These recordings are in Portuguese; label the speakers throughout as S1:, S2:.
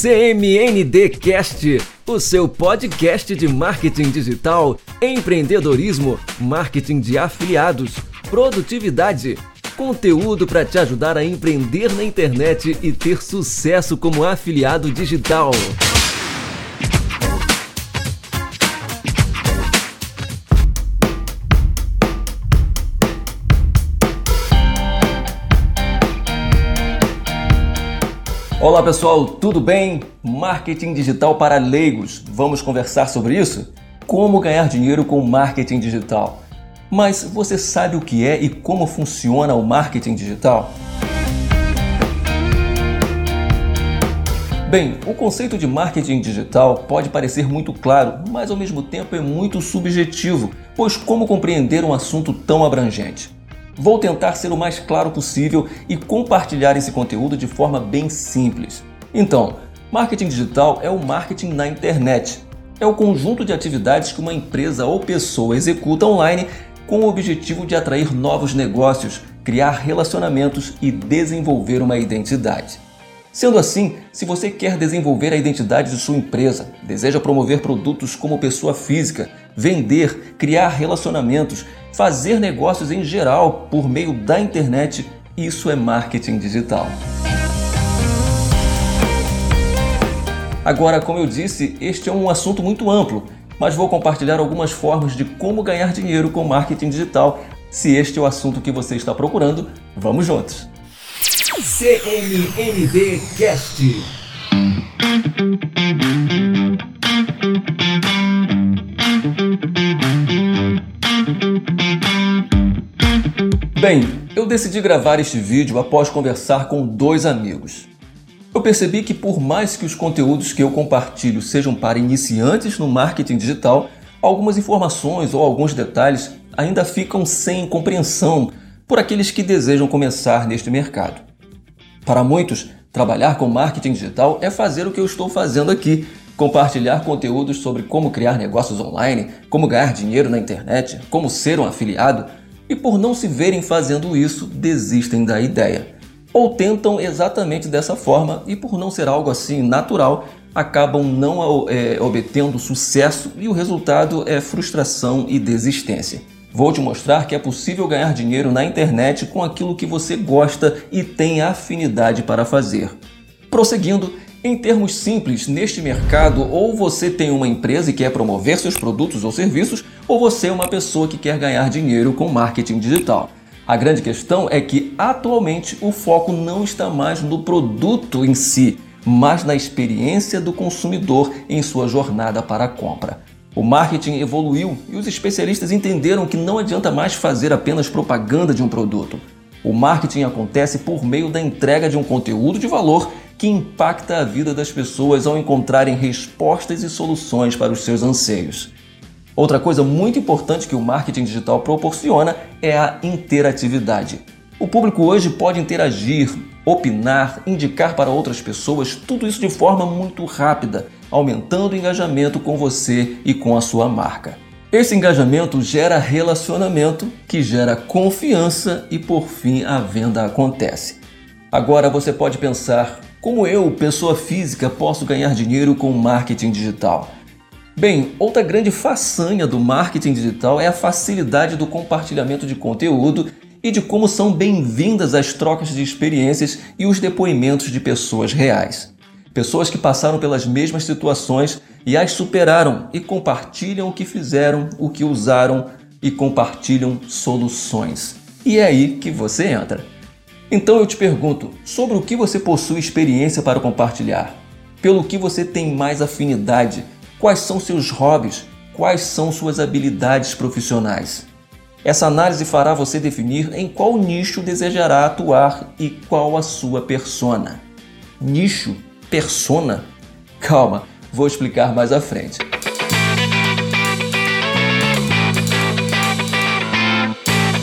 S1: CMND Cast, o seu podcast de marketing digital, empreendedorismo, marketing de afiliados, produtividade, conteúdo para te ajudar a empreender na internet e ter sucesso como afiliado digital. Olá pessoal, tudo bem? Marketing digital para leigos. Vamos conversar sobre isso? Como ganhar dinheiro com marketing digital? Mas você sabe o que é e como funciona o marketing digital? Bem, o conceito de marketing digital pode parecer muito claro, mas ao mesmo tempo é muito subjetivo, pois como compreender um assunto tão abrangente? Vou tentar ser o mais claro possível e compartilhar esse conteúdo de forma bem simples. Então, marketing digital é o marketing na internet. É o conjunto de atividades que uma empresa ou pessoa executa online com o objetivo de atrair novos negócios, criar relacionamentos e desenvolver uma identidade. Sendo assim, se você quer desenvolver a identidade de sua empresa, deseja promover produtos como pessoa física, vender, criar relacionamentos, fazer negócios em geral por meio da internet, isso é marketing digital. Agora, como eu disse, este é um assunto muito amplo, mas vou compartilhar algumas formas de como ganhar dinheiro com marketing digital. Se este é o assunto que você está procurando, vamos juntos! CMND Cast Bem, eu decidi gravar este vídeo após conversar com dois amigos. Eu percebi que, por mais que os conteúdos que eu compartilho sejam para iniciantes no marketing digital, algumas informações ou alguns detalhes ainda ficam sem compreensão por aqueles que desejam começar neste mercado. Para muitos, trabalhar com marketing digital é fazer o que eu estou fazendo aqui, compartilhar conteúdos sobre como criar negócios online, como ganhar dinheiro na internet, como ser um afiliado e por não se verem fazendo isso, desistem da ideia. Ou tentam exatamente dessa forma e por não ser algo assim natural, acabam não é, obtendo sucesso e o resultado é frustração e desistência. Vou te mostrar que é possível ganhar dinheiro na internet com aquilo que você gosta e tem afinidade para fazer. Prosseguindo, em termos simples, neste mercado, ou você tem uma empresa e quer promover seus produtos ou serviços, ou você é uma pessoa que quer ganhar dinheiro com marketing digital. A grande questão é que atualmente o foco não está mais no produto em si, mas na experiência do consumidor em sua jornada para a compra. O marketing evoluiu e os especialistas entenderam que não adianta mais fazer apenas propaganda de um produto. O marketing acontece por meio da entrega de um conteúdo de valor que impacta a vida das pessoas ao encontrarem respostas e soluções para os seus anseios. Outra coisa muito importante que o marketing digital proporciona é a interatividade. O público hoje pode interagir, opinar, indicar para outras pessoas, tudo isso de forma muito rápida, aumentando o engajamento com você e com a sua marca. Esse engajamento gera relacionamento, que gera confiança e por fim a venda acontece. Agora você pode pensar: como eu, pessoa física, posso ganhar dinheiro com marketing digital? Bem, outra grande façanha do marketing digital é a facilidade do compartilhamento de conteúdo e de como são bem-vindas as trocas de experiências e os depoimentos de pessoas reais. Pessoas que passaram pelas mesmas situações e as superaram e compartilham o que fizeram, o que usaram e compartilham soluções. E é aí que você entra. Então eu te pergunto, sobre o que você possui experiência para compartilhar? Pelo que você tem mais afinidade? Quais são seus hobbies? Quais são suas habilidades profissionais? Essa análise fará você definir em qual nicho desejará atuar e qual a sua persona. Nicho? Persona? Calma, vou explicar mais à frente.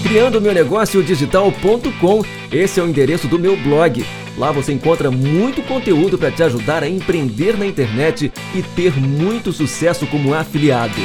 S1: criando meu negócio digital.com. Esse é o endereço do meu blog. Lá você encontra muito conteúdo para te ajudar a empreender na internet e ter muito sucesso como afiliado.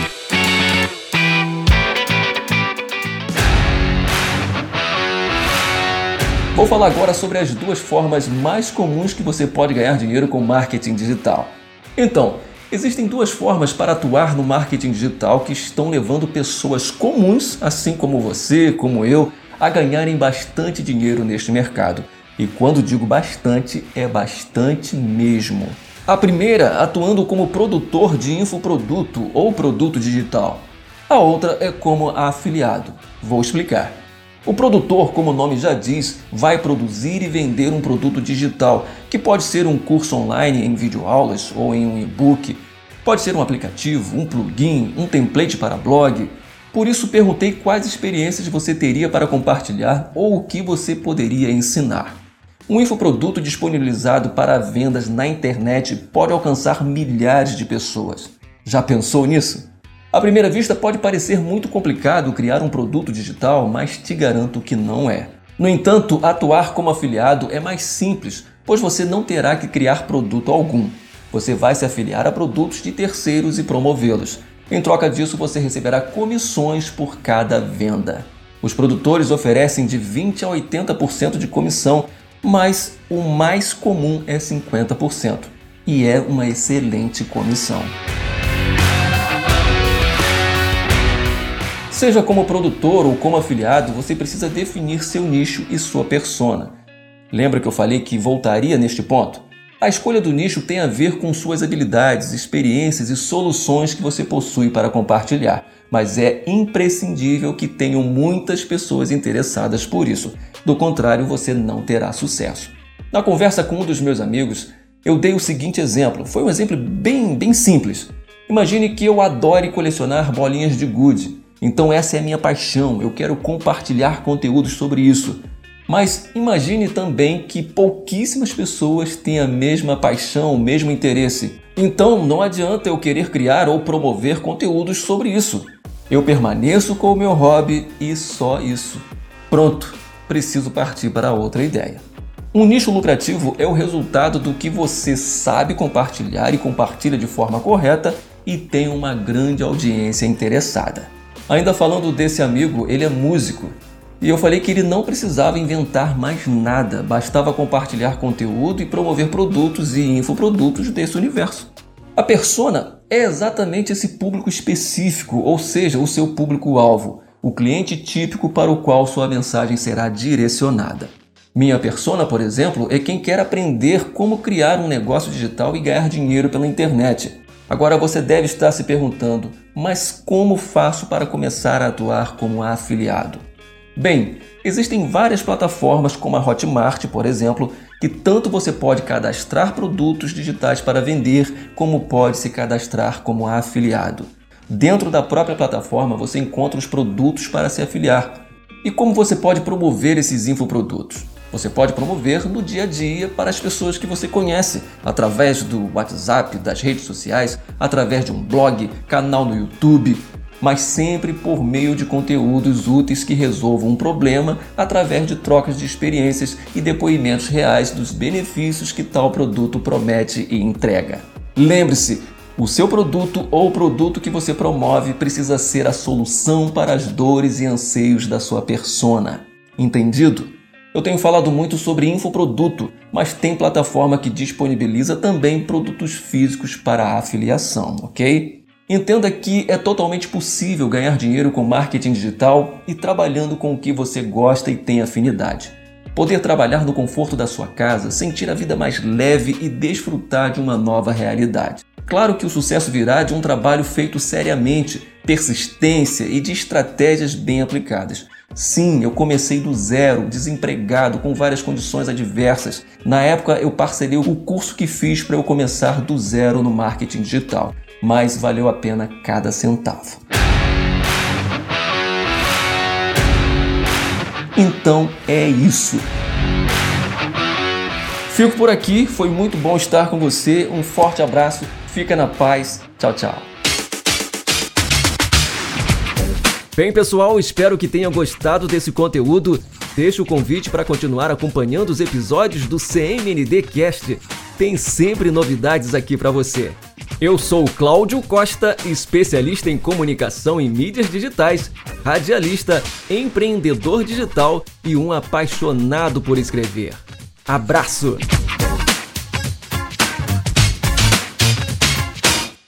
S1: Vou falar agora sobre as duas formas mais comuns que você pode ganhar dinheiro com marketing digital. Então, existem duas formas para atuar no marketing digital que estão levando pessoas comuns, assim como você, como eu, a ganharem bastante dinheiro neste mercado. E quando digo bastante, é bastante mesmo. A primeira, atuando como produtor de infoproduto ou produto digital. A outra é como afiliado. Vou explicar. O produtor, como o nome já diz, vai produzir e vender um produto digital, que pode ser um curso online em videoaulas ou em um e-book, pode ser um aplicativo, um plugin, um template para blog. Por isso perguntei quais experiências você teria para compartilhar ou o que você poderia ensinar. Um infoproduto disponibilizado para vendas na internet pode alcançar milhares de pessoas. Já pensou nisso? À primeira vista, pode parecer muito complicado criar um produto digital, mas te garanto que não é. No entanto, atuar como afiliado é mais simples, pois você não terá que criar produto algum. Você vai se afiliar a produtos de terceiros e promovê-los. Em troca disso, você receberá comissões por cada venda. Os produtores oferecem de 20 a 80% de comissão, mas o mais comum é 50%, e é uma excelente comissão. Seja como produtor ou como afiliado, você precisa definir seu nicho e sua persona. Lembra que eu falei que voltaria neste ponto? A escolha do nicho tem a ver com suas habilidades, experiências e soluções que você possui para compartilhar, mas é imprescindível que tenham muitas pessoas interessadas por isso. Do contrário, você não terá sucesso. Na conversa com um dos meus amigos, eu dei o seguinte exemplo. Foi um exemplo bem, bem simples. Imagine que eu adore colecionar bolinhas de gude. Então essa é a minha paixão, eu quero compartilhar conteúdos sobre isso. Mas imagine também que pouquíssimas pessoas têm a mesma paixão, o mesmo interesse. Então não adianta eu querer criar ou promover conteúdos sobre isso. Eu permaneço com o meu hobby e só isso. Pronto, preciso partir para outra ideia. Um nicho lucrativo é o resultado do que você sabe compartilhar e compartilha de forma correta e tem uma grande audiência interessada. Ainda falando desse amigo, ele é músico. E eu falei que ele não precisava inventar mais nada, bastava compartilhar conteúdo e promover produtos e infoprodutos desse universo. A persona é exatamente esse público específico, ou seja, o seu público-alvo, o cliente típico para o qual sua mensagem será direcionada. Minha persona, por exemplo, é quem quer aprender como criar um negócio digital e ganhar dinheiro pela internet. Agora você deve estar se perguntando: mas como faço para começar a atuar como afiliado? Bem, existem várias plataformas como a Hotmart, por exemplo, que tanto você pode cadastrar produtos digitais para vender, como pode se cadastrar como afiliado. Dentro da própria plataforma você encontra os produtos para se afiliar. E como você pode promover esses infoprodutos? Você pode promover no dia a dia para as pessoas que você conhece, através do WhatsApp, das redes sociais, através de um blog, canal no YouTube, mas sempre por meio de conteúdos úteis que resolvam um problema através de trocas de experiências e depoimentos reais dos benefícios que tal produto promete e entrega. Lembre-se, o seu produto ou o produto que você promove precisa ser a solução para as dores e anseios da sua persona. Entendido? Eu tenho falado muito sobre infoproduto, mas tem plataforma que disponibiliza também produtos físicos para afiliação, ok? Entenda que é totalmente possível ganhar dinheiro com marketing digital e trabalhando com o que você gosta e tem afinidade. Poder trabalhar no conforto da sua casa, sentir a vida mais leve e desfrutar de uma nova realidade. Claro que o sucesso virá de um trabalho feito seriamente, persistência e de estratégias bem aplicadas. Sim, eu comecei do zero, desempregado, com várias condições adversas. Na época, eu parcelei o curso que fiz para eu começar do zero no marketing digital, mas valeu a pena cada centavo. Então é isso. Fico por aqui, foi muito bom estar com você. Um forte abraço, fica na paz. Tchau, tchau. Bem, pessoal, espero que tenham gostado desse conteúdo. Deixo o convite para continuar acompanhando os episódios do CMND Cast. Tem sempre novidades aqui para você. Eu sou Cláudio Costa, especialista em comunicação e mídias digitais, radialista, empreendedor digital e um apaixonado por escrever. Abraço!